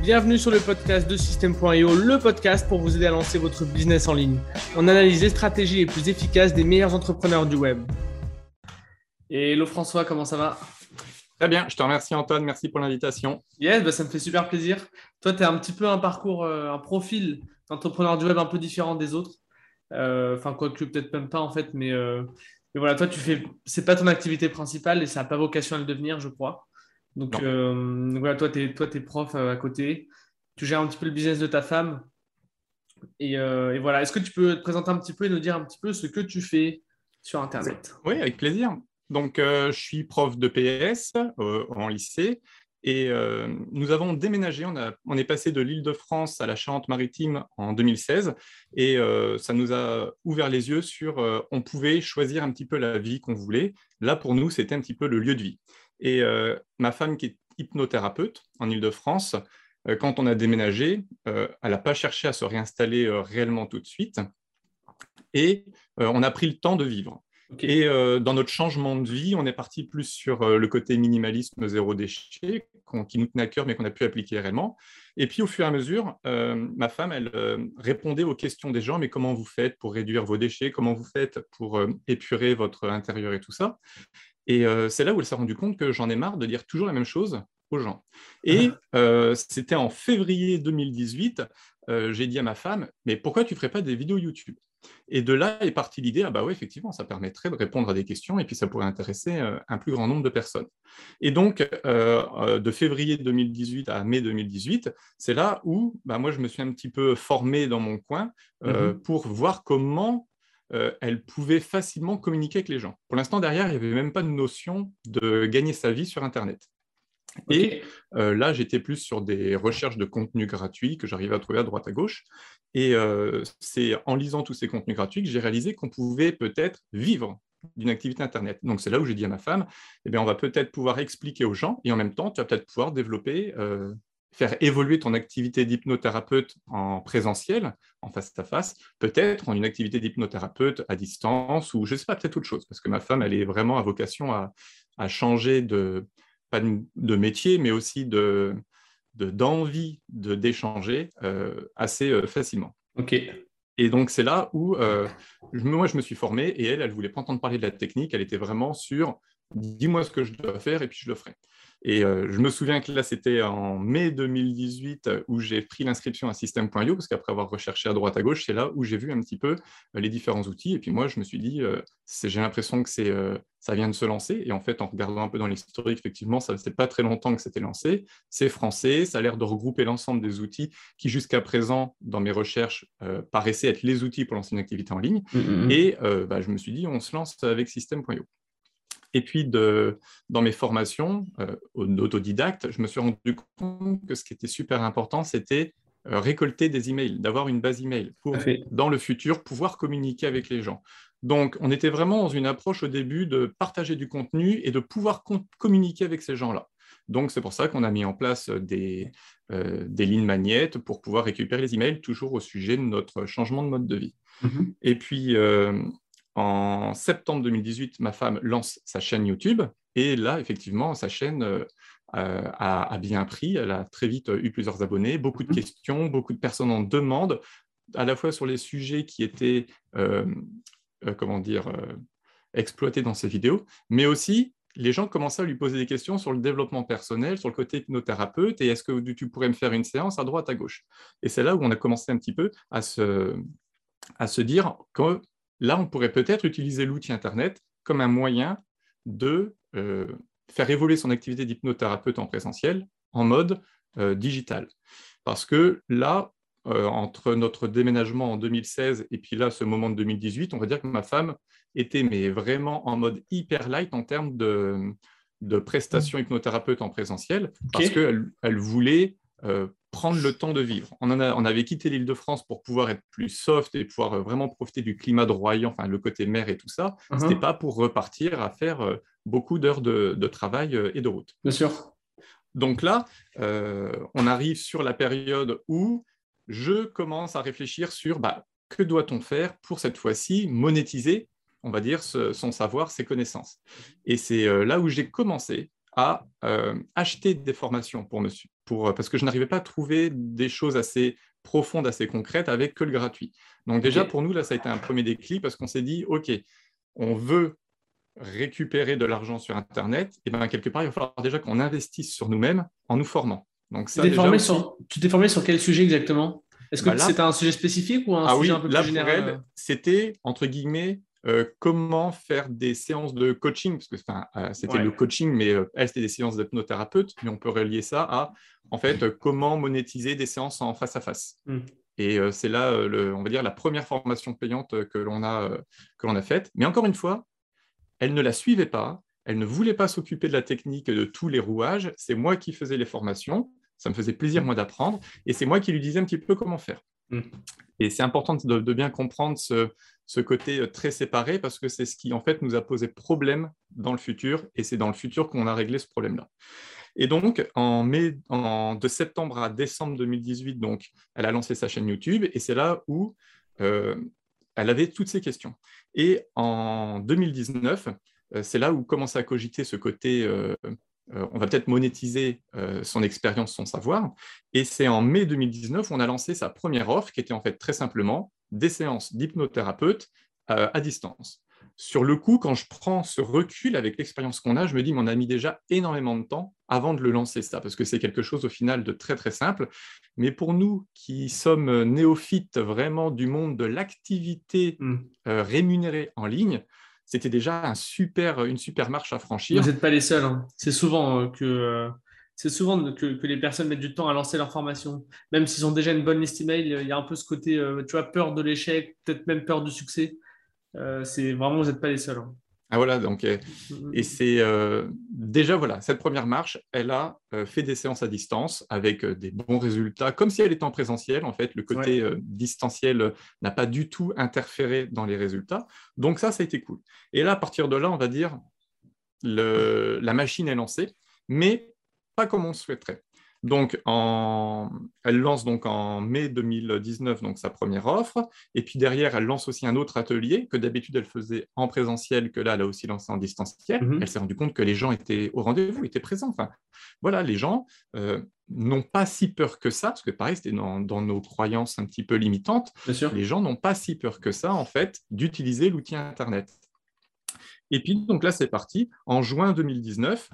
Bienvenue sur le podcast de System.io, le podcast pour vous aider à lancer votre business en ligne. On analyse les stratégies les plus efficaces des meilleurs entrepreneurs du web. Et hello François, comment ça va? Très bien, je te remercie Antoine, merci pour l'invitation. Yes, bah, ça me fait super plaisir. Toi, tu as un petit peu un parcours, euh, un profil d'entrepreneur du web un peu différent des autres. Euh, enfin, quoi que peut-être même pas en fait, mais, euh, mais voilà, toi, tu fais, c'est pas ton activité principale et ça n'a pas vocation à le devenir, je crois. Donc, euh, voilà, toi, tu es, toi, es prof euh, à côté. Tu gères un petit peu le business de ta femme. Euh, et, voilà, est-ce que tu peux te présenter un petit peu et nous dire un petit peu ce que tu fais sur Internet? Oui, avec plaisir. Donc, je suis prof de PS en lycée et nous avons déménagé. On, a, on est passé de l'île de France à la Charente-Maritime en 2016 et ça nous a ouvert les yeux sur on pouvait choisir un petit peu la vie qu'on voulait. Là, pour nous, c'était un petit peu le lieu de vie. Et euh, ma femme, qui est hypnothérapeute en Ile-de-France, euh, quand on a déménagé, euh, elle n'a pas cherché à se réinstaller réellement tout de suite. Et on a pris le temps de vivre. Et dans notre changement de vie, on est parti plus sur le côté minimalisme zéro déchet, qui nous tenait à cœur, mais qu'on a pu appliquer réellement. Et puis, au fur et à mesure, ma femme, elle répondait aux questions des gens, mais comment vous faites pour réduire vos déchets? Comment vous faites pour épurer votre intérieur et tout ça? Et euh, c'est là où elle s'est rendue compte que j'en ai marre de dire toujours la même chose aux gens. Et ah. euh, c'était en février 2018, euh, j'ai dit à ma femme, mais pourquoi tu ne ferais pas des vidéos YouTube? Et de là est partie l'idée, ah bah oui, effectivement, ça permettrait de répondre à des questions et puis ça pourrait intéresser un plus grand nombre de personnes. Et donc, de février 2018 à mai 2018, c'est là où bah, moi, je me suis un petit peu formé dans mon coin mmh pour voir comment euh, elle pouvait facilement communiquer avec les gens. Pour l'instant, derrière, il n'y avait même pas de notion de gagner sa vie sur Internet. Et euh, là, j'étais plus sur des recherches de contenu gratuit que j'arrivais à trouver à droite à gauche. Et euh, c'est en lisant tous ces contenus gratuits que j'ai réalisé qu'on pouvait peut-être vivre d'une activité Internet. Donc c'est là où j'ai dit à ma femme, eh bien, on va peut-être pouvoir expliquer aux gens et en même temps, tu vas peut-être pouvoir développer faire évoluer ton activité d'hypnothérapeute en présentiel, en face-à-face, peut-être en une activité d'hypnothérapeute à distance ou je ne sais pas, peut-être autre chose, parce que ma femme, elle est vraiment à vocation à, changer de, pas de, métier, mais aussi de d'envie de, d'échanger euh, assez euh, facilement. Ok. Et donc, c'est là où euh, moi, je me suis formé et elle, elle ne voulait pas entendre parler de la technique, elle était vraiment sur dis-moi ce que je dois faire et puis je le ferai. Et euh, je me souviens que là, c'était en mai 2018 euh, où j'ai pris l'inscription à System.io, parce qu'après avoir recherché à droite à gauche, c'est là où j'ai vu un petit peu euh, les différents outils. Et puis moi, je me suis dit, j'ai l'impression que ça vient de se lancer. Et en fait, en regardant un peu dans l'historique, effectivement, ça ne pas très longtemps que c'était lancé. C'est français, ça a l'air de regrouper l'ensemble des outils qui, jusqu'à présent, dans mes recherches, paraissaient être les outils pour lancer une activité en ligne. Mmh, mmh, mmh. Et bah, je me suis dit, on se lance avec System.io. Et puis, de, dans mes formations euh, autodidacte, je me suis rendu compte que ce qui était super important, c'était euh, récolter des emails, d'avoir une base email pour, dans le futur, pouvoir communiquer avec les gens. Donc, on était vraiment dans une approche au début de partager du contenu et de pouvoir communiquer avec ces gens-là. Donc, c'est pour ça qu'on a mis en place des, euh, des lignes magnettes pour pouvoir récupérer les emails, toujours au sujet de notre changement de mode de vie. Mm-hmm. Et puis, euh, en septembre 2018, ma femme lance sa chaîne YouTube. Et là, effectivement, sa chaîne euh, a, bien pris. Elle a très vite eu plusieurs abonnés, beaucoup de mhm. questions, beaucoup de personnes en demandent, à la fois sur les sujets qui étaient, euh, euh, comment dire, exploités dans ses vidéos, mais aussi les gens commençaient à lui poser des questions sur le développement personnel, sur le côté hypnothérapeute, et est-ce que tu pourrais me faire une séance à droite, à gauche? Et c'est là où on a commencé un petit peu à se, à se dire que Là, on pourrait peut-être utiliser l'outil Internet comme un moyen de euh, faire évoluer son activité d'hypnothérapeute en présentiel en mode euh, digital. Parce que là, euh, entre notre déménagement en 2016 et puis là, ce moment de 2018, on va dire que ma femme était mais vraiment en mode hyper light en termes de, prestations hypnothérapeute en présentiel, parce qu'elle elle voulait prendre le temps de vivre. On, on avait quitté l'île de France pour pouvoir être plus soft et pouvoir euh, vraiment profiter du climat de Royan, enfin le côté mer et tout ça. Uh-huh. Ce n'était pas pour repartir à faire euh, beaucoup d'heures de, travail euh, et de route. Bien sûr. Donc là, on arrive sur la période où je commence à réfléchir sur bah, que doit-on faire pour cette fois-ci monétiser, on va dire, son savoir, ses connaissances. Et c'est là où j'ai commencé à acheter des formations pour monsieur, pour, parce que je n'arrivais pas à trouver des choses assez profondes, assez concrètes avec que le gratuit. Donc déjà, pour nous, là, ça a été un premier déclic parce qu'on s'est dit, OK, on veut récupérer de l'argent sur Internet, et bien quelque part, il va falloir déjà qu'on investisse sur nous-mêmes en nous formant. Donc, ça, tu t'es formé, sur... quel sujet exactement? Est-ce que bah c'était un sujet spécifique ou un ah sujet un peu plus général euh? C'était, entre guillemets, euh, comment faire des séances de coaching, parce que euh, c'était le coaching, mais elle, c'était des séances d'hypnothérapeute, mais on peut relier ça à, en fait, comment monétiser des séances en face à face. Hmm. Et c'est là, on va dire, la première formation payante que l'on a, que l'on a faite. Mais encore une fois, elle ne la suivait pas, elle ne voulait pas s'occuper de la technique de tous les rouages, c'est moi qui faisais les formations, ça me faisait plaisir moi d'apprendre, et c'est moi qui lui disais un petit peu comment faire. Mm. Et c'est important de, bien comprendre ce, côté euh, très séparé parce que c'est ce qui en fait nous a posé problème dans le futur, et c'est dans le futur qu'on a réglé ce problème-là. Et donc, en mai, de septembre à décembre 2018, donc, elle a lancé sa chaîne YouTube, et c'est là où euh, elle avait toutes ces questions. Et en 2019, euh, c'est là où commence à cogiter ce côté, on va peut-être monétiser son expérience, son savoir. Et c'est en mai 2019 où on a lancé sa première offre, qui était en fait très simplement des séances d'hypnothérapeute à distance sur le coup, quand je prends ce recul avec l'expérience qu'on a, je me dis, on a mis déjà énormément de temps avant de le lancer, ça, parce que c'est quelque chose au final de très très simple. Mais pour nous qui sommes néophytes vraiment du monde de l'activité hmm. euh, rémunérée en ligne, c'était déjà un super, une super marche à franchir. Vous n'êtes pas les seuls. Hein. C'est souvent euh, que. Euh, c'est souvent que, les personnes mettent du temps à lancer leur formation. Même s'ils ont déjà une bonne liste email, il y a un peu ce côté, tu vois, peur de l'échec, peut-être même peur du succès. Euh, c'est vraiment, vous n'êtes pas les seuls. Hein. Ah voilà, donc, euh, et c'est euh, déjà, voilà, cette première marche, elle a fait des séances à distance avec des bons résultats, comme si elle était en présentiel. En fait, le côté distanciel n'a pas du tout interféré dans les résultats. Donc, ça, ça a été cool. Et là, à partir de là, on va dire, le, la machine est lancée, mais pas comme on souhaiterait. Donc, elle lance donc en mai 2019 donc sa première offre, et puis derrière, elle lance aussi un autre atelier que d'habitude elle faisait en présentiel, que là, elle a aussi lancé en distanciel. Mhm. Elle s'est rendue compte que les gens étaient au rendez-vous, étaient présents. Enfin, voilà, les gens euh, n'ont pas si peur que ça, parce que pareil, c'était dans, nos croyances un petit peu limitantes. Les gens n'ont pas si peur que ça, en fait, d'utiliser l'outil Internet. Et puis, donc là, c'est parti. En juin 2019,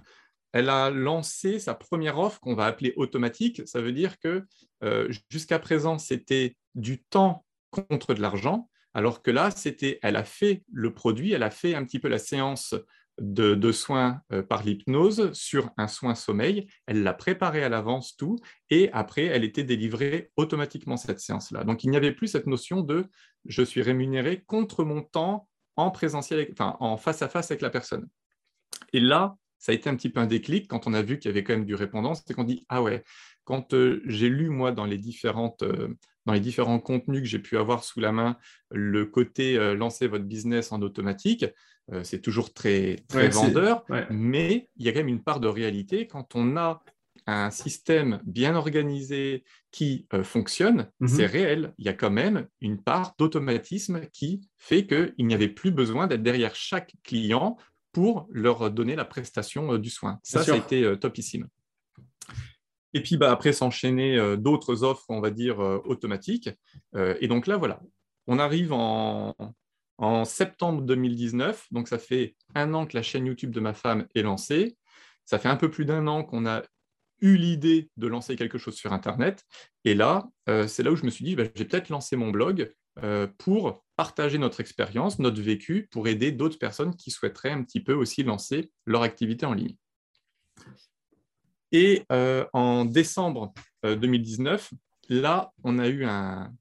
elle a lancé sa première offre qu'on va appeler automatique. Ça veut dire que euh, jusqu'à présent, c'était du temps contre de l'argent, alors que là, c'était, elle a fait le produit, elle a fait un petit peu la séance de, soins euh, par l'hypnose sur un soin sommeil. Elle l'a préparé à l'avance tout, et après, elle était délivrée automatiquement cette séance-là. Donc, il n'y avait plus cette notion de je suis rémunéré contre mon temps en présentiel, enfin en face à face avec la personne. Et là, ça a été un petit peu un déclic quand on a vu qu'il y avait quand même du répondance, c'est qu'on dit ah ouais, quand euh, j'ai lu moi dans les différentes euh, dans les différents contenus que j'ai pu avoir sous la main, le côté euh, lancer votre business en automatique, c'est toujours très, très vendeur, mais il y a quand même une part de réalité quand on a un système bien organisé qui fonctionne, mhm. c'est réel. Il y a quand même une part d'automatisme qui fait qu'il n'y avait plus besoin d'être derrière chaque client pour leur donner la prestation euh, du soin. Ça, ça a été euh, topissime. Et puis bah, après s'enchaîner euh, d'autres offres, on va dire, automatiques. et donc là, voilà, on arrive en, en, septembre 2019, donc ça fait un an que la chaîne YouTube de ma femme est lancée. Ça fait un peu plus d'un an qu'on a eu l'idée de lancer quelque chose sur Internet. Et là, c'est là où je me suis dit, bah, j'ai peut-être lancé mon blog pour partager notre expérience, notre vécu, pour aider d'autres personnes qui souhaiteraient un petit peu aussi lancer leur activité en ligne. Et euh, en décembre 2019, euh, là, on a eu un,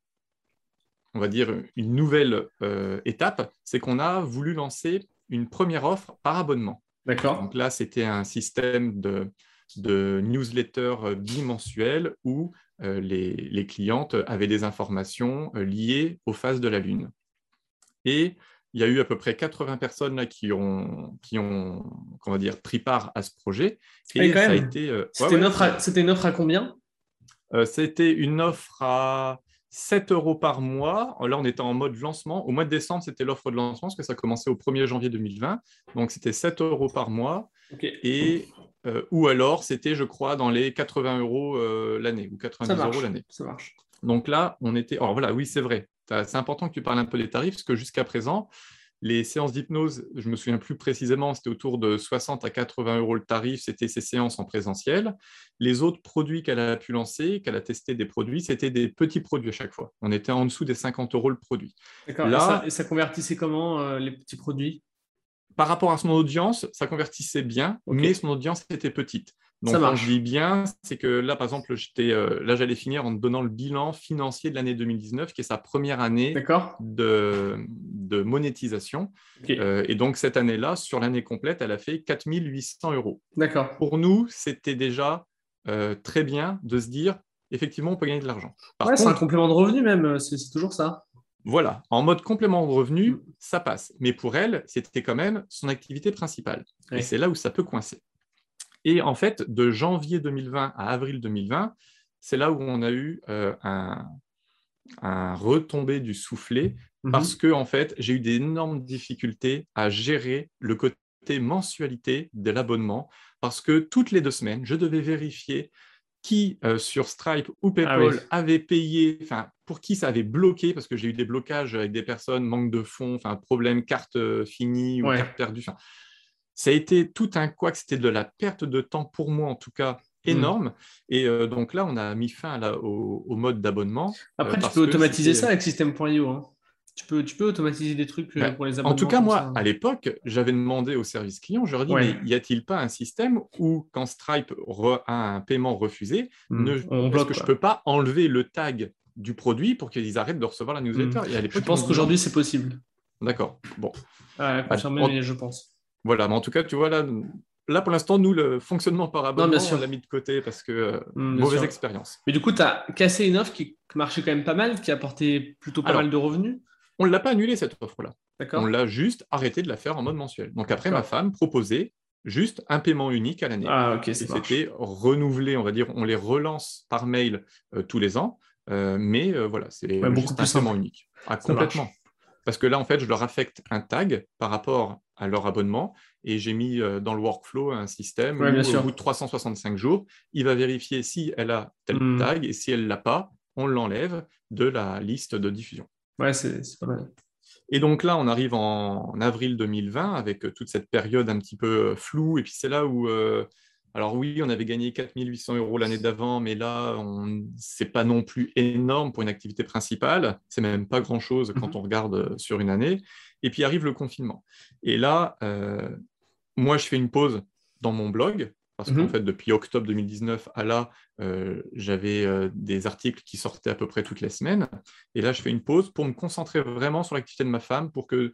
on va dire une nouvelle euh, étape, c'est qu'on a voulu lancer une première offre par abonnement. D'accord. Donc là, c'était un système de, de newsletter bimensuel où les, clientes avaient des informations liées aux phases de la Lune. Et il y a eu à peu près 80 personnes là, qui ont, qui ont va dire, pris part à ce projet. Et ça a été. Euh, c'était, une offre à, combien? Euh, C'était une offre à 7 euros par mois. Là, on était en mode lancement. Au mois de décembre, c'était l'offre de lancement parce que ça commençait au 1er janvier 2020. Donc, c'était 7 euros par mois. Et Euh, ou alors, c'était, je crois, dans les 80 euros l'année ou 90 euros l'année. Ça marche. Donc là, on était. Alors voilà, oui, c'est vrai. C'est important que tu parles un peu des tarifs, parce que jusqu'à présent, les séances d'hypnose, je me souviens plus précisément, c'était autour de 60 à 80 euros le tarif, c'était ces séances en présentiel. Les autres produits qu'elle a pu lancer, qu'elle a testé des produits, c'était des petits produits à chaque fois. On était en dessous des 50 euros le produit. D'accord. Là, et, ça, convertissait comment euh, les petits produits? Par rapport à son audience, ça convertissait bien, mais son audience était petite. Donc, quand je dis bien, c'est que là, par exemple, euh, là, j'allais finir en donnant le bilan financier de l'année 2019, qui est sa première année de, de, monétisation. Euh, et donc, cette année-là, sur l'année complète, elle a fait 4800 euros. D'accord. Pour nous, c'était déjà euh, très bien de se dire, effectivement, on peut gagner de l'argent. Ouais, c'est un complément de revenu même, c'est toujours ça. Voilà, en mode complément de revenu, mm. ça passe. Mais pour elle, c'était quand même son activité principale. Et c'est là où ça peut coincer. Et en fait, de janvier 2020 à avril 2020, c'est là où on a eu euh, un, retombé du soufflet mhm. parce que en fait, j'ai eu d'énormes difficultés à gérer le côté mensualité de l'abonnement parce que toutes les deux semaines, je devais vérifier qui euh, sur Stripe ou ah PayPal avait payé, enfin pour qui ça avait bloqué, parce que j'ai eu des blocages avec des personnes, manque de fonds, enfin problème carte euh, finie ou carte perdue. Ça a été tout un quoi que c'était de la perte de temps pour moi en tout cas hmm. énorme. Et euh, donc là, on a mis fin au, mode d'abonnement. Après, euh, tu peux automatiser ça avec System.io. Hein. Tu peux, tu peux automatiser des trucs euh, ben, pour les abonnements. En tout cas, moi, à l'époque, j'avais demandé au service client, je leur ai dit, mais y a-t-il pas un système où, quand Stripe a un paiement refusé, hmm. ne, que je ne peux pas enlever le tag du produit pour qu'ils arrêtent de recevoir la newsletter? Hmm. Je pense qu'aujourd'hui, c'est possible. D'accord. Bon. Ouais, confirmé, mais je pense. Voilà, mais en tout cas, tu vois, là, là pour l'instant, nous, le fonctionnement par abonnement, on l'a mis de côté parce que euh, mm, mauvaise expérience. Mais du coup, tu as cassé une offre qui marchait quand même pas mal, qui apportait plutôt pas mal de revenus On ne l'a pas annulé cette offre-là. On l'a juste arrêté de la faire en mode mensuel. Donc après, ma femme proposait juste un paiement unique à l'année. Ah, ok, C'était renouvelé, on va dire, on les relance par mail euh, tous les ans, euh, mais voilà, c'est beaucoup un paiement unique. Ah, complètement. Parce que là, en fait, je leur affecte un tag par rapport à leur abonnement et j'ai mis euh, dans le workflow un système où, au bout de 365 jours, il va vérifier si elle a tel hmm. tag et si elle ne l'a pas, on l'enlève de la liste de diffusion. Ouais, c'est pas mal. Et donc là, on arrive en, avril 2020 avec toute cette période un petit peu floue. Et puis c'est là où euh, alors oui, on avait gagné 4800 euros l'année d'avant, mais là, ce n'est pas non plus énorme pour une activité principale. C'est même pas grand-chose quand mhm. on regarde euh, sur une année. Et puis arrive le confinement. Et là, euh, moi, je fais une pause dans mon blog, parce qu'en mhm. fait, depuis octobre 2019 à là, euh, j'avais des articles qui sortaient à peu près toutes les semaines. Et là, je fais une pause pour me concentrer vraiment sur l'activité de ma femme, pour que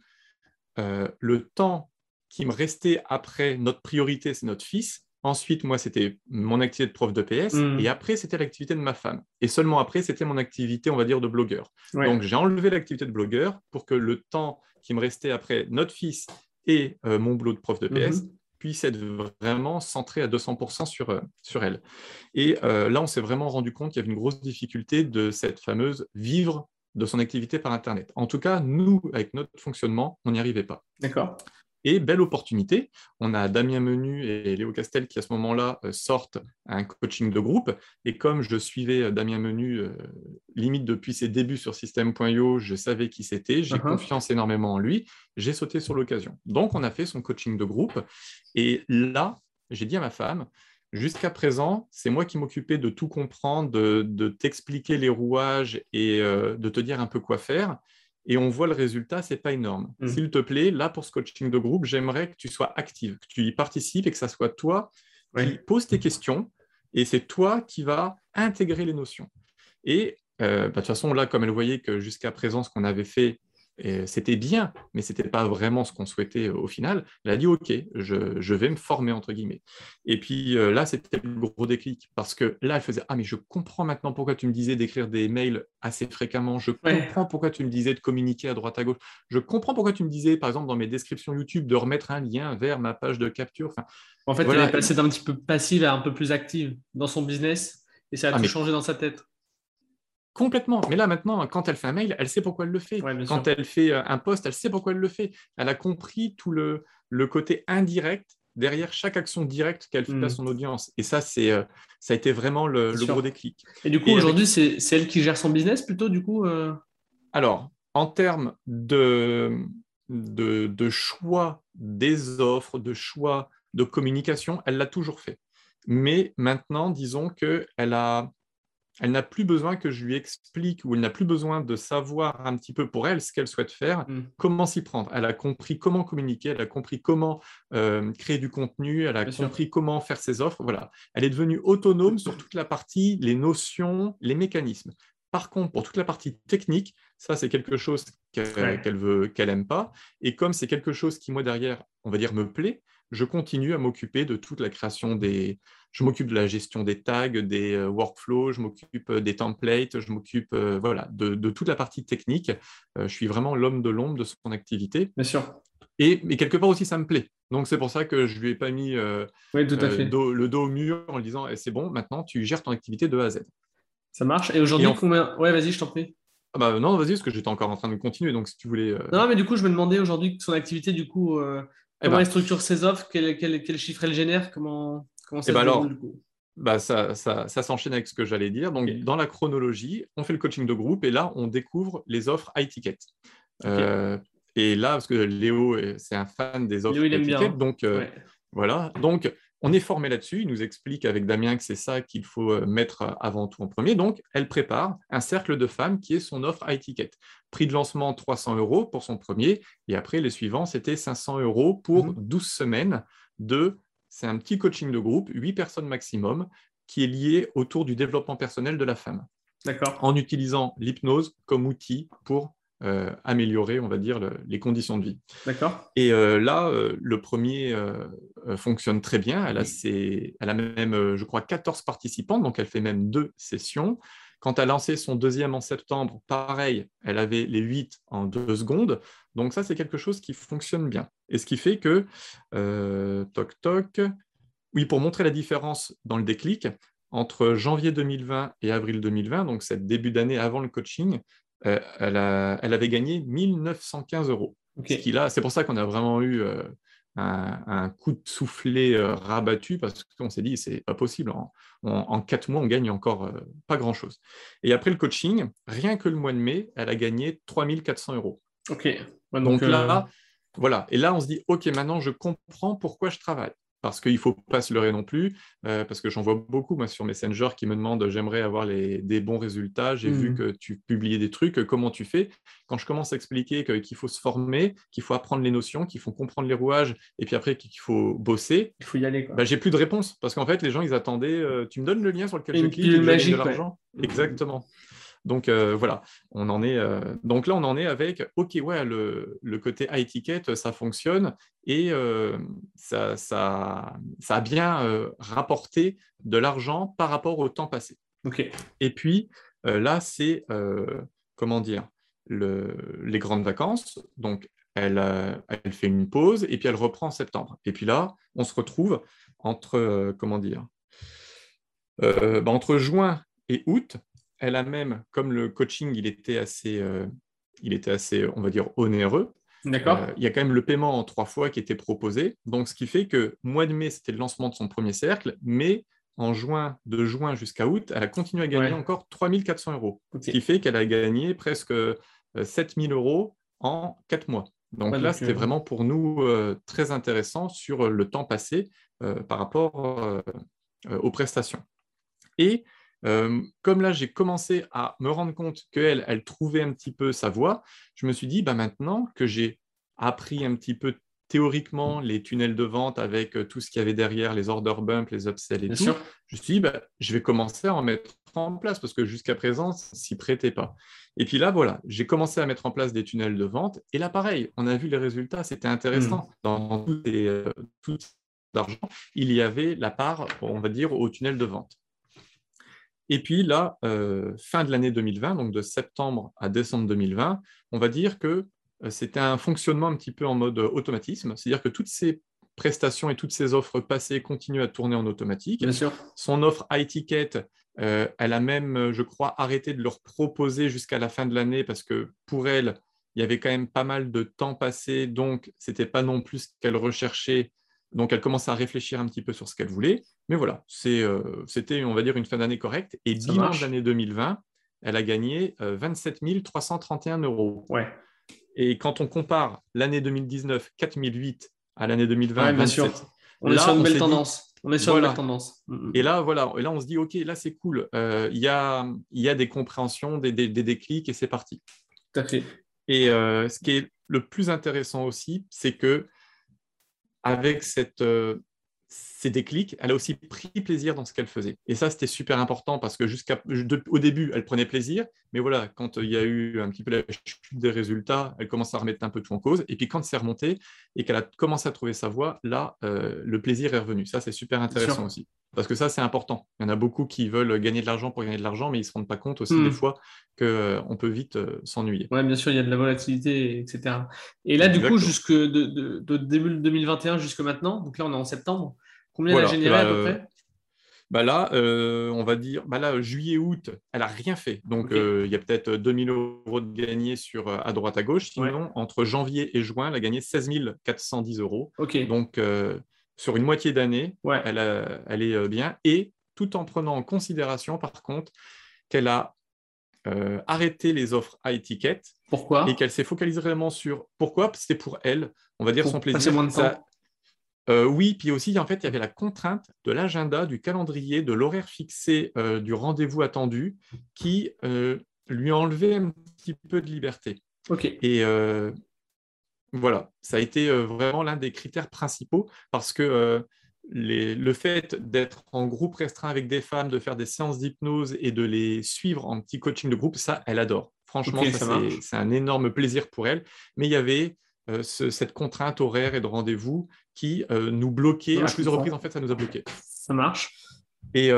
le temps qui me restait après notre priorité, c'est notre fils, Ensuite, moi, c'était mon activité de prof de PS. Hmm. Et après, c'était l'activité de ma femme. Et seulement après, c'était mon activité, on va dire, de blogueur. Donc, j'ai enlevé l'activité de blogueur pour que le temps qui me restait après notre fils et euh, mon boulot de prof de PS mhm. puisse être vraiment centré à 200% sur, euh, sur elle. Et euh, là, on s'est vraiment rendu compte qu'il y avait une grosse difficulté de cette fameuse vivre de son activité par Internet. En tout cas, nous, avec notre fonctionnement, on n'y arrivait pas. D'accord. Et belle opportunité, on a Damien Menu et Léo Castel qui à ce moment-là euh, sortent un coaching de groupe. Et comme je suivais euh, Damien Menu euh, limite depuis ses débuts sur System.io, je savais qui c'était, j'ai uh-huh. confiance énormément en lui, j'ai sauté sur l'occasion. Donc on a fait son coaching de groupe. Et là, j'ai dit à ma femme, Jusqu'à présent, c'est moi qui m'occupais de tout comprendre, de, t'expliquer les rouages et de te dire un peu quoi faire et on voit le résultat, c'est pas énorme. Mm. S'il te plaît, là pour ce coaching de groupe, j'aimerais que tu sois active, que tu y participes et que ça soit toi qui pose tes questions et c'est toi qui vas intégrer les notions. Et euh, bah, de toute façon, là, comme elle voyait que jusqu'à présent, ce qu'on avait fait c'était bien, mais ce n'était pas vraiment ce qu'on souhaitait au final. Elle a dit OK, je, vais me former entre guillemets. Et puis euh, là, c'était le gros déclic parce que là, elle faisait Ah, mais je comprends maintenant pourquoi tu me disais d'écrire des mails assez fréquemment. Je comprends pourquoi tu me disais de communiquer à droite à gauche. Je comprends pourquoi tu me disais, par exemple, dans mes descriptions YouTube, de remettre un lien vers ma page de capture. Enfin, en fait, elle est passée d'un petit peu passive à un peu plus active dans son business et ça a ah, tout changé dans sa tête. Complètement. Mais là, maintenant, quand elle fait un mail, elle sait pourquoi elle le fait. quand elle fait euh, un post, elle sait pourquoi elle le fait. Elle a compris tout le, le côté indirect derrière chaque action directe qu'elle fait à hmm. son audience. Et ça, c'est, euh, ça a été vraiment le, gros déclic. Et du coup, aujourd'hui, c'est, elle qui gère son business plutôt, du coup euh Alors, en termes de, de, de, choix des offres, de choix de communication, elle l'a toujours fait. Mais maintenant, disons qu'elle a elle n'a plus besoin que je lui explique ou elle n'a plus besoin de savoir un petit peu pour elle ce qu'elle souhaite faire, mm. comment s'y prendre. Elle a compris comment communiquer, elle a compris comment euh, créer du contenu, elle a compris comment faire ses offres. Voilà, elle est devenue autonome sur toute la partie, les notions, les mécanismes. Par contre, pour toute la partie technique, ça c'est quelque chose qu'elle veut, qu'elle aime pas. Et comme c'est quelque chose qui moi derrière, on va dire, me plaît, je continue à m'occuper de toute la création des, je m'occupe de la gestion des tags, des euh, workflows, je m'occupe euh, des templates, je m'occupe euh, voilà, de, toute la partie technique. je suis vraiment l'homme de l'ombre de son activité. Bien sûr. Et mais quelque part aussi, ça me plaît. Donc c'est pour ça que je lui ai pas mis oui, tout à fait. le dos au mur en lui disant eh, c'est bon, maintenant tu gères ton activité de A à Z. Ça marche. Et aujourd'hui, combien? Ouais, vas-y, je t'en prie. Ah bah, non, vas-y, parce que j'étais encore en train de continuer. Donc si tu voulais. Non, mais du coup, je me demandais aujourd'hui son activité, du coup, eh comment ben. elle structure ses offres, quel, quel, quel chiffre elle génère, comment. Comment ça eh ben alors, bah, ça, ça, s'enchaîne avec ce que j'allais dire. Donc, dans la chronologie, on fait le coaching de groupe et là, on découvre les offres high ticket. Euh, et là, parce que Léo, c'est un fan des offres high ticket, donc euh, voilà. Donc, on est formé là-dessus. Il nous explique avec Damien que c'est ça qu'il faut euh, mettre avant tout en premier. Donc, elle prépare un cercle de femmes qui est son offre high ticket. Prix de lancement 300 euros pour son premier. Et après, les suivants, c'était 500 euros pour 12 mmh. semaines de c'est un petit coaching de groupe, 8 personnes maximum, qui est lié autour du développement personnel de la femme. D'accord. En utilisant l'hypnose comme outil pour euh, améliorer, on va dire, les conditions de vie. D'accord. Et euh, là, euh, le premier fonctionne très bien. Elle a, elle a même, je crois, 14 participants, donc elle fait même deux sessions. Quand elle a lancé son deuxième en septembre, pareil, elle avait les 8 en deux secondes. Donc ça, c'est quelque chose qui fonctionne bien. Et ce qui fait que, euh, toc toc, oui, pour montrer la différence dans le déclic, entre janvier 2020 et avril 2020, donc cette début d'année avant le coaching, euh, elle, avait gagné 1915 euros. C'est pour ça qu'on a vraiment eu euh, un, coup de soufflet euh, rabattu parce qu'on s'est dit c'est pas possible. En, quatre mois, on gagne encore euh, pas grand chose. Et après le coaching, rien que le mois de mai, elle a gagné 3400 euros. Ok. donc, là, euh, voilà. Et là, on se dit ok, maintenant je comprends pourquoi je travaille parce qu'il ne faut pas se leurrer non plus, euh, parce que j'en vois beaucoup moi, sur Messenger qui me demandent j'aimerais avoir des bons résultats, j'ai vu mmh. que tu publiais des trucs, comment tu fais? Quand je commence à expliquer qu'il faut se former, qu'il faut apprendre les notions, qu'il faut comprendre les rouages, et puis après qu'il faut bosser, il faut y aller. Bah, j'ai plus de réponse, parce qu'en fait les gens ils attendaient, euh, tu me donnes le lien sur lequel je clique, et de l'argent? Exactement. Donc euh, voilà, on en est. Euh, donc là, on en est avec OK, ouais, le, côté high ticket, ça fonctionne et euh, ça, ça, ça, a bien rapporté de l'argent par rapport au temps passé. Ok. Et puis là, c'est comment dire le, les grandes vacances. Donc elle, elle, fait une pause et puis elle reprend en septembre. Et puis là, on se retrouve entre comment dire bah, entre juin et août elle a même, comme le coaching, il était assez, euh, il était assez on va dire, onéreux. D'accord. Euh, il y a quand même le paiement en trois fois qui était proposé. Donc, ce qui fait que mois de mai, c'était le lancement de son premier cercle, mais en juin, de juin jusqu'à août, elle a continué à gagner encore 3400 euros. Ce qui fait qu'elle a gagné presque 7000 euh, euros en quatre mois. Donc là, c'était vraiment pour nous très intéressant sur le temps passé par rapport aux prestations. Et euh, comme là, j'ai commencé à me rendre compte qu'elle, elle trouvait un petit peu sa voie, je me suis dit, bah, maintenant que j'ai appris un petit peu théoriquement les tunnels de vente avec euh, tout ce qu'il y avait derrière, les order bumps, les upsells et tout, je me suis dit, bah, je vais commencer à en mettre en place parce que jusqu'à présent, ça s'y prêtait pas. Et puis là, voilà, j'ai commencé à mettre en place des tunnels de vente. Et là, pareil, on a vu les résultats, c'était intéressant. Hmm. Dans tout, et, tout l'argent, il y avait la part, on va dire, au tunnel de vente. Et puis là, euh, fin de l'année 2020, donc de septembre à décembre 2020, on va dire que euh, c'était un fonctionnement un petit peu en mode automatisme, c'est-à-dire que toutes ces prestations et toutes ces offres passées continuent à tourner en automatique. Bien sûr. Son offre high ticket, euh, elle a même, je crois, arrêté de leur proposer jusqu'à la fin de l'année parce que pour elle, il y avait quand même pas mal de temps passé, donc ce n'était pas non plus ce qu'elle recherchait Donc, elle commençait à réfléchir un petit peu sur ce qu'elle voulait. Mais voilà, c'était, on va dire, une fin d'année correcte. Et bilan de l'année 2020, elle a gagné 27 331 euros. Ouais. Et quand on compare l'année 2019, 4008, à l'année 2020, bien sûr. On est sur une belle tendance. on est sur une belle tendance. Et là, voilà, et là, on se dit, OK, là, c'est cool. Euh, il y, a, y, a, des compréhensions, des, des, déclics, et c'est parti. Tout à fait. Et euh, ce qui est le plus intéressant aussi, c'est que avec cette, euh, ces déclics, elle a aussi pris plaisir dans ce qu'elle faisait. Et ça, c'était super important parce que jusqu'à au début, elle prenait plaisir, mais voilà, quand il y a eu un petit peu la chute des résultats, elle commence à remettre un peu tout en cause. Et puis quand c'est remonté et qu'elle a commencé à trouver sa voie, là, euh, le plaisir est revenu. Ça, c'est super intéressant aussi. Parce que ça, c'est important. Il y en a beaucoup qui veulent gagner de l'argent pour gagner de l'argent, mais ils ne se rendent pas compte aussi des hmm. fois qu'on euh, peut vite euh, s'ennuyer. Oui, bien sûr, il y a de la volatilité, etc. Et là, du coup, jusque de, de, début 2021 jusque maintenant, donc là, on est en septembre, combien elle a généré à peu euh, près? bah là, on va dire, bah là, juillet-août, elle n'a rien fait. Donc, il y a peut-être 2000 euros de gagnés sur, à droite à gauche. Sinon, entre janvier et juin, elle a gagné 16 410 euros. Donc, sur une moitié d'année, elle, est euh, bien, et tout en prenant en considération, par contre, qu'elle a euh, arrêté les offres à étiquette. Pourquoi? Et qu'elle s'est focalisée vraiment sur pourquoi? C'était pour elle, on va dire son plaisir. Moins de temps. Euh, oui, puis aussi, en fait, il y avait la contrainte de l'agenda, du calendrier, de l'horaire fixé, du rendez-vous attendu, qui lui enlevait un petit peu de liberté. Ok. Et voilà, ça a été euh, vraiment l'un des critères principaux parce que euh, le fait d'être en groupe restreint avec des femmes, de faire des séances d'hypnose et de les suivre en petit coaching de groupe, ça, elle adore. Franchement, c'est un énorme plaisir pour elle. Mais il y avait euh, cette contrainte horaire et de rendez-vous qui nous bloquait. à plusieurs reprises, en fait, ça nous a bloqué. Ça marche. Et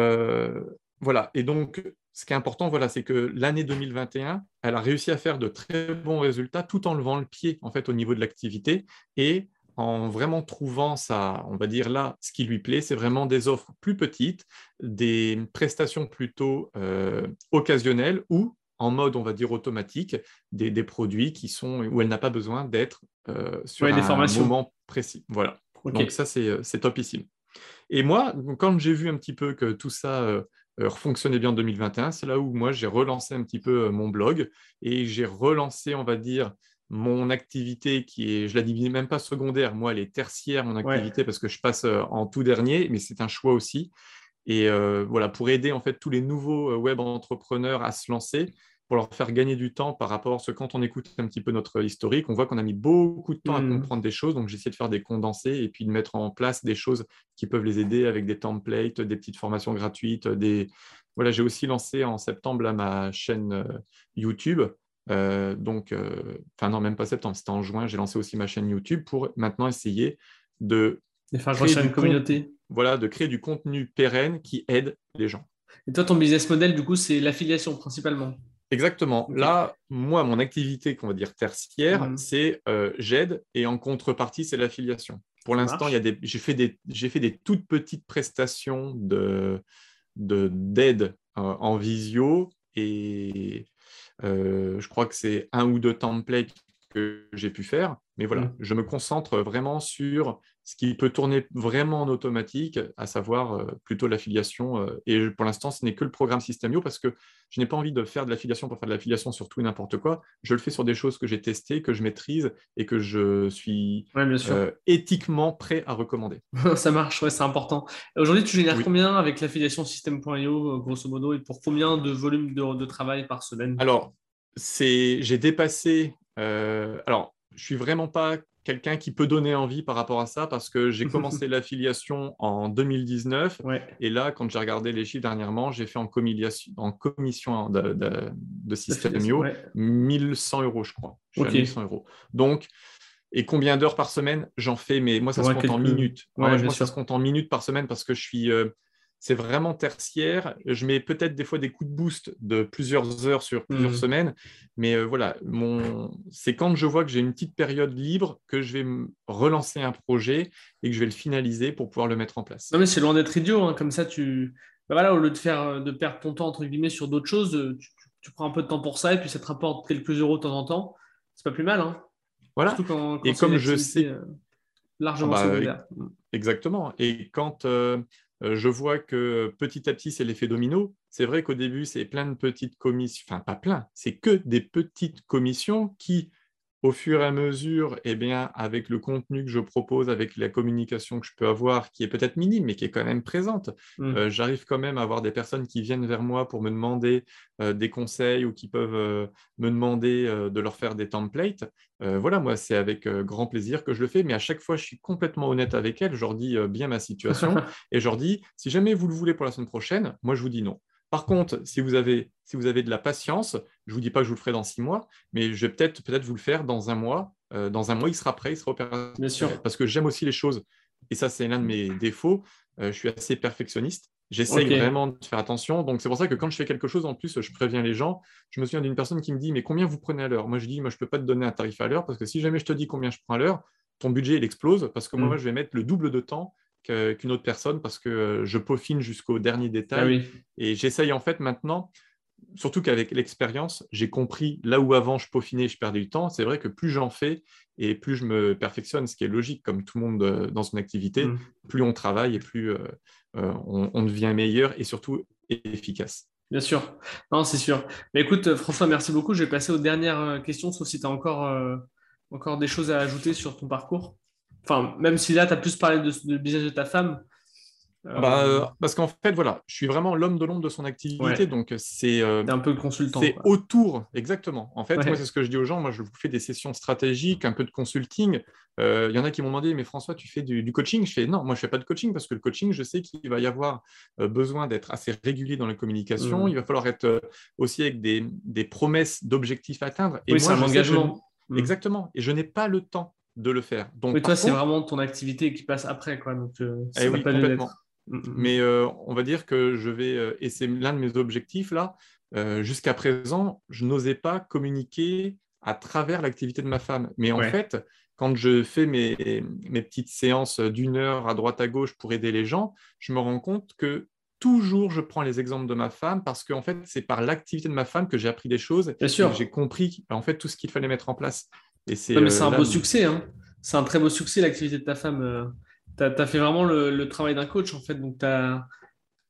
voilà. Et donc, ce qui est important, voilà, c'est que l'année 2021, elle a réussi à faire de très bons résultats tout en levant le pied en fait au niveau de l'activité et en vraiment trouvant ça, on va dire là, ce qui lui plaît, c'est vraiment des offres plus petites, des prestations plutôt euh, occasionnelles ou en mode, on va dire, automatique, des, produits qui sont où elle n'a pas besoin d'être euh, sur un moment précis. Voilà. Donc ça, c'est topissime. Et moi, quand j'ai vu un petit peu que tout ça euh, euh, fonctionnait bien en 2021, c'est là où moi j'ai relancé un petit peu euh, mon blog et j'ai relancé, on va dire, mon activité qui est, je la dis même pas secondaire, moi elle est tertiaire mon activité parce que je passe euh, en tout dernier, mais c'est un choix aussi. Et voilà, pour aider en fait tous les nouveaux web entrepreneurs à se lancer, pour leur faire gagner du temps par rapport à ce quand on écoute un petit peu notre historique, on voit qu'on a mis beaucoup de temps à mmh. comprendre des choses. Donc, j'essaie de faire des condensés et puis de mettre en place des choses qui peuvent les aider avec des templates, des petites formations gratuites. Des... Voilà, j'ai aussi lancé en septembre ma chaîne euh, YouTube. Euh, donc, euh, enfin, non, même pas septembre, c'était en juin. J'ai lancé aussi ma chaîne YouTube pour maintenant essayer de. faire une communauté. Voilà, de créer du contenu pérenne qui aide les gens. Et toi, ton business model, du coup, c'est l'affiliation principalement? Exactement. Là, moi, mon activité, qu'on va dire tertiaire, mhm. c'est euh, j'aide et en contrepartie, c'est l'affiliation. Pour l'instant, j'ai fait, des, fait des toutes petites prestations d'aide de, d'aide euh, en visio et euh, je crois que c'est un ou deux templates que j'ai pu faire. Mais voilà, mhm. je me concentre vraiment sur ce qui peut tourner vraiment en automatique, à savoir euh, plutôt l'affiliation. Euh, et pour l'instant, ce n'est que le programme Systemio parce que je n'ai pas envie de faire de l'affiliation pour faire de l'affiliation sur tout et n'importe quoi. Je le fais sur des choses que j'ai testées, que je maîtrise et que je suis euh, éthiquement prêt à recommander. Ça marche, ouais, c'est important. Aujourd'hui, tu génères combien avec l'affiliation System.io, grosso modo, et pour combien de volume de, de travail par semaine? Alors, j'ai dépassé. alors, je suis vraiment pas quelqu'un qui peut donner envie par rapport à ça parce que j'ai commencé l'affiliation en 2019 et là, quand j'ai regardé les chiffres dernièrement, j'ai fait en, en commission de, de, de Systemio 1100 euros, je crois. Je 1100 euros. Donc, et combien d'heures par semaine? J'en fais, mais moi, ça se compte en minutes. moi, ça se compte en minutes par semaine parce que je suis. Euh, c'est vraiment tertiaire. Je mets peut-être des fois des coups de boost de plusieurs heures sur plusieurs mmh. semaines, mais euh, voilà, mon... c'est quand je vois que j'ai une petite période libre que je vais relancer un projet et que je vais le finaliser pour pouvoir le mettre en place. Non, mais c'est loin d'être idiot. Hein. Comme ça, tu, bah voilà, au lieu de faire de perdre ton temps entre guillemets sur d'autres choses, euh, tu, prends un peu de temps pour ça et puis ça te rapporte quelques euros de temps en temps. C'est pas plus mal. Hein. Voilà. et comme je sais euh, largement ah bah, Exactement. Et quand je vois que petit à petit, c'est l'effet domino, c'est vrai qu'au début, c'est plein de petites commissions, enfin pas plein, c'est que des petites commissions qui au fur et à mesure, eh bien, avec le contenu que je propose, avec la communication que je peux avoir, qui est peut-être minime, mais qui est quand même présente, mmh. euh, j'arrive quand même à avoir des personnes qui viennent vers moi pour me demander euh, des conseils ou qui peuvent euh, me demander de leur faire des templates. voilà, moi, c'est avec grand plaisir que je le fais, mais à chaque fois, je suis complètement honnête avec elles. Je leur dis bien ma situation et je leur dis, si jamais vous le voulez pour la semaine prochaine, moi, je vous dis non. Par contre, si vous avez, si vous avez de la patience, je ne vous dis pas que je vous le ferai dans six mois, mais je vais peut-être peut vous le faire dans un mois. Euh, dans un mois, il sera prêt, il sera opérationnel. Bien sûr. Parce que j'aime aussi les choses, et ça, c'est l'un de mes défauts. Euh, je suis assez perfectionniste. J'essaye vraiment de faire attention. Donc, c'est pour ça que quand je fais quelque chose, en plus, je préviens les gens. Je me souviens d'une personne qui me dit Mais combien vous prenez à l'heure? Moi, je dis Moi, je ne peux pas te donner un tarif à l'heure parce que si jamais je te dis combien je prends à l'heure, ton budget, il explose parce que moi, mm. je vais mettre le double de temps qu'une autre personne parce que euh, je peaufine jusqu'au dernier détail. Ah et j'essaye en fait maintenant, surtout qu'avec l'expérience, j'ai compris là où avant je peaufinais, je perdais du temps. C'est vrai que plus j'en fais et plus je me perfectionne, ce qui est logique comme tout le monde euh, dans une activité, mm. plus on travaille et plus euh, on, devient meilleur et surtout efficace. Bien sûr, non, c'est sûr. Mais écoute, François, merci beaucoup. Je vais passer aux dernières questions, sauf si tu as encore, encore des choses à ajouter sur ton parcours. Enfin, même si là, tu as plus parlé de, de business de ta femme. Euh, bah, euh, parce qu'en fait, voilà, je suis vraiment l'homme de l'ombre de son activité, donc c'est euh, un peu consultant. C'est autour, exactement. En fait, moi, c'est ce que je dis aux gens. Moi, je vous fais des sessions stratégiques, un peu de consulting. Il y en a qui m'ont demandé, mais François, tu fais du, coaching? Je fais non, moi, je fais pas de coaching parce que le coaching, je sais qu'il va y avoir besoin d'être assez régulier dans la communication. Mmh. Il va falloir être aussi avec des, des promesses d'objectifs à atteindre. Et oui, c'est un engagement. Mmh. Exactement. Et je n'ai pas le temps de le faire. Donc, toi, c'est vraiment ton activité qui passe après. Quoi. Donc, euh, eh oui, complètement. Mm, mm. Mais euh, on va dire que je vais, euh, et c'est l'un de mes objectifs là, jusqu'à présent, je n'osais pas communiquer à travers l'activité de ma femme. Mais en fait, quand je fais mes, mes petites séances d'une heure à droite à gauche pour aider les gens, je me rends compte que toujours je prends les exemples de ma femme parce que en fait, c'est par l'activité de ma femme que j'ai appris des choses. Bien sûr. J'ai compris en fait tout ce qu'il fallait mettre en place. C'est euh, un beau succès. Hein. C'est un très beau succès, l'activité de ta femme. Euh. Tu as, fait vraiment le, travail d'un coach, en fait. Donc, tu as,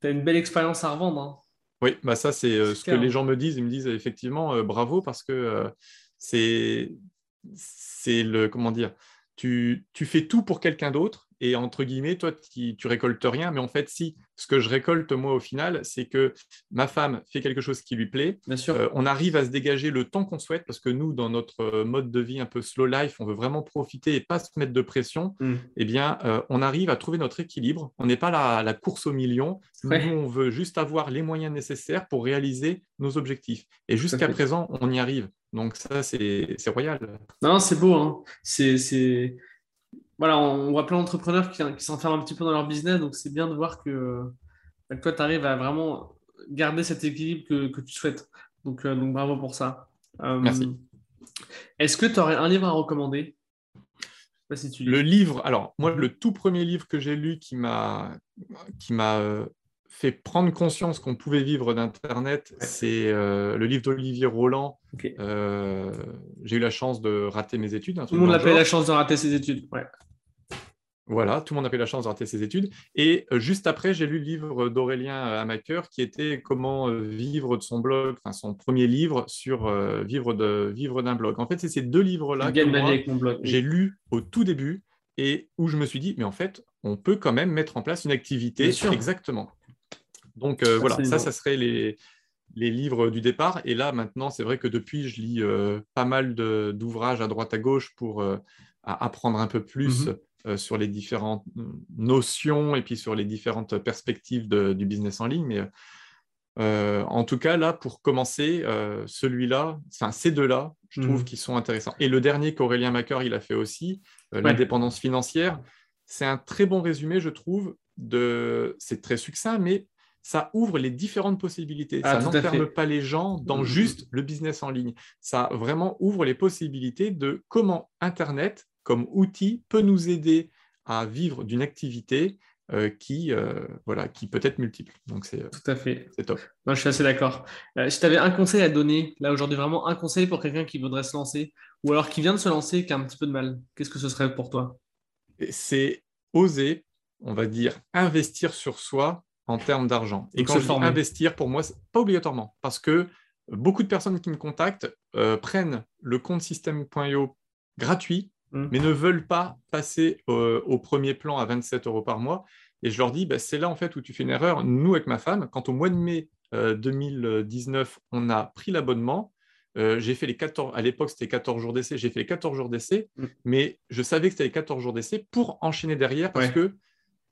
une belle expérience à revendre. Hein. Oui, bah ça, c'est euh, ce que les gens me disent. Ils me disent effectivement bravo parce que c'est le. Comment dire tu, tu fais tout pour quelqu'un d'autre et entre guillemets, toi, tu, tu, récoltes rien, mais en fait, si ce que je récolte moi au final, c'est que ma femme fait quelque chose qui lui plaît, Bien sûr. Euh, on arrive à se dégager le temps qu'on souhaite, parce que nous, dans notre mode de vie un peu slow life, on veut vraiment profiter et pas se mettre de pression. Mm. Eh bien, euh, on arrive à trouver notre équilibre. On n'est pas la, la course au million. Nous, on veut juste avoir les moyens nécessaires pour réaliser nos objectifs. Et jusqu'à présent, on y arrive. Donc ça, c'est royal. Non, c'est beau. Hein. C'est voilà, on voit plein d'entrepreneurs qui, s'enferment un petit peu dans leur business, donc c'est bien de voir que, bah, toi, tu arrives à vraiment garder cet équilibre que, tu souhaites. Donc, euh, donc, bravo pour ça. Euh, Merci. Est-ce que tu aurais un livre à recommander? Si tu Le livre, alors moi, le tout premier livre que j'ai lu qui m'a euh, fait prendre conscience qu'on pouvait vivre d'Internet, c'est euh, le livre d'Olivier Roland. Euh, j'ai eu la chance de rater mes études. Tout le monde appelle la chance de rater ses études. Voilà, tout le monde a eu la chance de rater ses études. Et euh, juste après, j'ai lu le livre d'Aurélien Amaker qui était Comment vivre de son blog, enfin son premier livre sur vivre de vivre d'un blog. En fait, c'est ces deux livres-là que j'ai lus au tout début et où je me suis dit, mais en fait, on peut quand même mettre en place une activité. Exactement. Donc euh, voilà, ça, ça serait les, livres du départ. Et là, maintenant, c'est vrai que depuis, je lis euh, pas mal d'ouvrages à droite à gauche pour euh, apprendre un peu plus mhm. Sur les différentes notions et puis sur les différentes perspectives du business en ligne. Mais en tout cas, là, pour commencer, celui-là, ces deux-là, je trouve mhm. qu'ils sont intéressants. Et le dernier qu'Aurélien Macker, il a fait aussi, l'indépendance financière, c'est un très bon résumé, je trouve. De... C'est très succinct, mais ça ouvre les différentes possibilités. Ah, ça n'enferme pas les gens dans mm, juste le business en ligne. Ça vraiment ouvre les possibilités de comment Internet, comme outil, peut nous aider à vivre d'une activité euh, qui, euh, voilà, qui peut être multiple. Donc, c'est tout à fait. C'est top. je suis assez d'accord. Euh, si tu avais un conseil à donner, là aujourd'hui, vraiment un conseil pour quelqu'un qui voudrait se lancer, ou alors qui vient de se lancer, qui a un petit peu de mal, qu'est-ce que ce serait pour toi? C'est oser on va dire, investir sur soi en termes d'argent. Et quand je dis investir, pour moi, pas obligatoirement, parce que beaucoup de personnes qui me contactent euh, prennent le compte système.io gratuit, mmh. mais ne veulent pas passer au premier plan à 27 euros par mois. Et je leur dis, bah, c'est là en fait où tu fais une erreur. Nous, avec ma femme, quand au mois de mai 2019, euh, on a pris l'abonnement, euh, j'ai fait les 14, à l'époque c'était 14 jours d'essai, j'ai fait les 14 jours d'essai, mmh. mais je savais que c'était les 14 jours d'essai pour enchaîner derrière parce qu'il que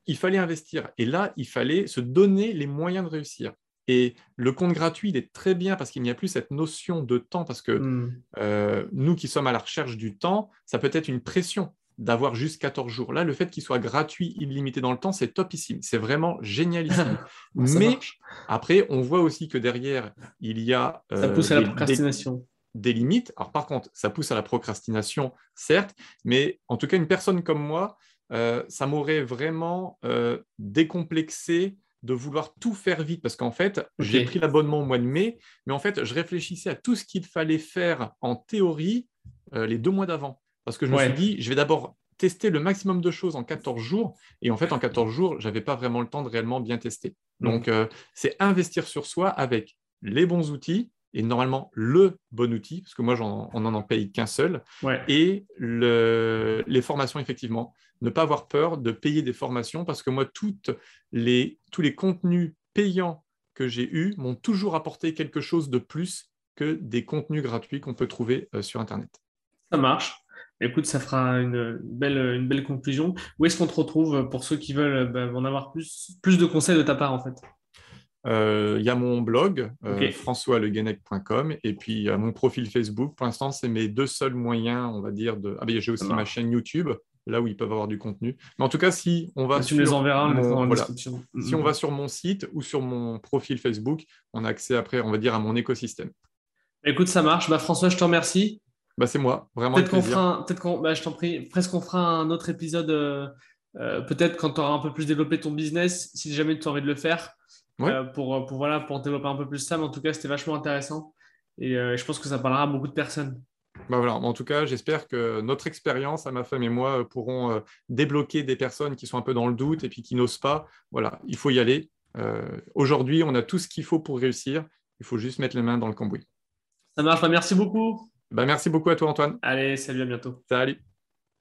il fallait investir. Et là, il fallait se donner les moyens de réussir. Et le compte gratuit, il est très bien parce qu'il n'y a plus cette notion de temps, parce que mmh. euh, nous qui sommes à la recherche du temps, ça peut être une pression d'avoir juste 14 jours. Là, le fait qu'il soit gratuit, illimité dans le temps, c'est topissime. C'est vraiment génialissime. Mais après, on voit aussi que derrière, il y a... ça euh, pousse à la procrastination. Des, limites. Alors par contre, ça pousse à la procrastination, certes, mais en tout cas, une personne comme moi, euh, ça m'aurait vraiment euh, décomplexé de vouloir tout faire vite parce qu'en fait, j'ai pris l'abonnement au mois de mai, mais en fait, je réfléchissais à tout ce qu'il fallait faire en théorie les deux mois d'avant. Parce que je me suis dit, je vais d'abord tester le maximum de choses en 14 jours. Et en fait, en 14 jours, je n'avais pas vraiment le temps de réellement bien tester. Mm. Donc, euh, c'est investir sur soi avec les bons outils et normalement le bon outil, parce que moi, on n'en en paye qu'un seul, et les formations, effectivement. Ne pas avoir peur de payer des formations, parce que moi, toutes les, tous les contenus payants que j'ai eus m'ont toujours apporté quelque chose de plus que des contenus gratuits qu'on peut trouver euh, sur Internet. Ça marche. Écoute, ça fera une belle, une belle conclusion. Où est-ce qu'on te retrouve pour ceux qui veulent bah, en avoir plus, plus de conseils de ta part en fait? euh, il y a mon blog, euh, françoisleguenec.com, et puis mon profil Facebook. Pour l'instant, c'est mes deux seuls moyens, on va dire, de. Ah, ben, j'ai aussi ma chaîne YouTube, là où ils peuvent avoir du contenu. Mais en tout cas, si on va sur les enverras, mon... Si on va sur mon site ou sur mon profil Facebook, on a accès après, on va dire, à mon écosystème. Écoute, ça marche. Bah, François, je te remercie. Bah, c'est moi, vraiment. Peut-être qu'on fera, peut-être qu'on, bah, je t'en prie, presque qu'on fera un autre épisode, euh, euh, peut-être quand tu auras un peu plus développé ton business, si jamais tu as envie de le faire, euh, pour, pour, voilà, pour développer un peu plus ça. Mais en tout cas, c'était vachement intéressant et je pense que ça parlera à beaucoup de personnes. Bah voilà. En tout cas, j'espère que notre expérience, à ma femme et moi, pourront débloquer des personnes qui sont un peu dans le doute et puis qui n'osent pas. Voilà, il faut y aller. Aujourd'hui, on a tout ce qu'il faut pour réussir. Il faut juste mettre les mains dans le cambouis. Ça marche. Bah, merci beaucoup. Bah, merci beaucoup à toi, Antoine. Allez, salut, à bientôt. Salut.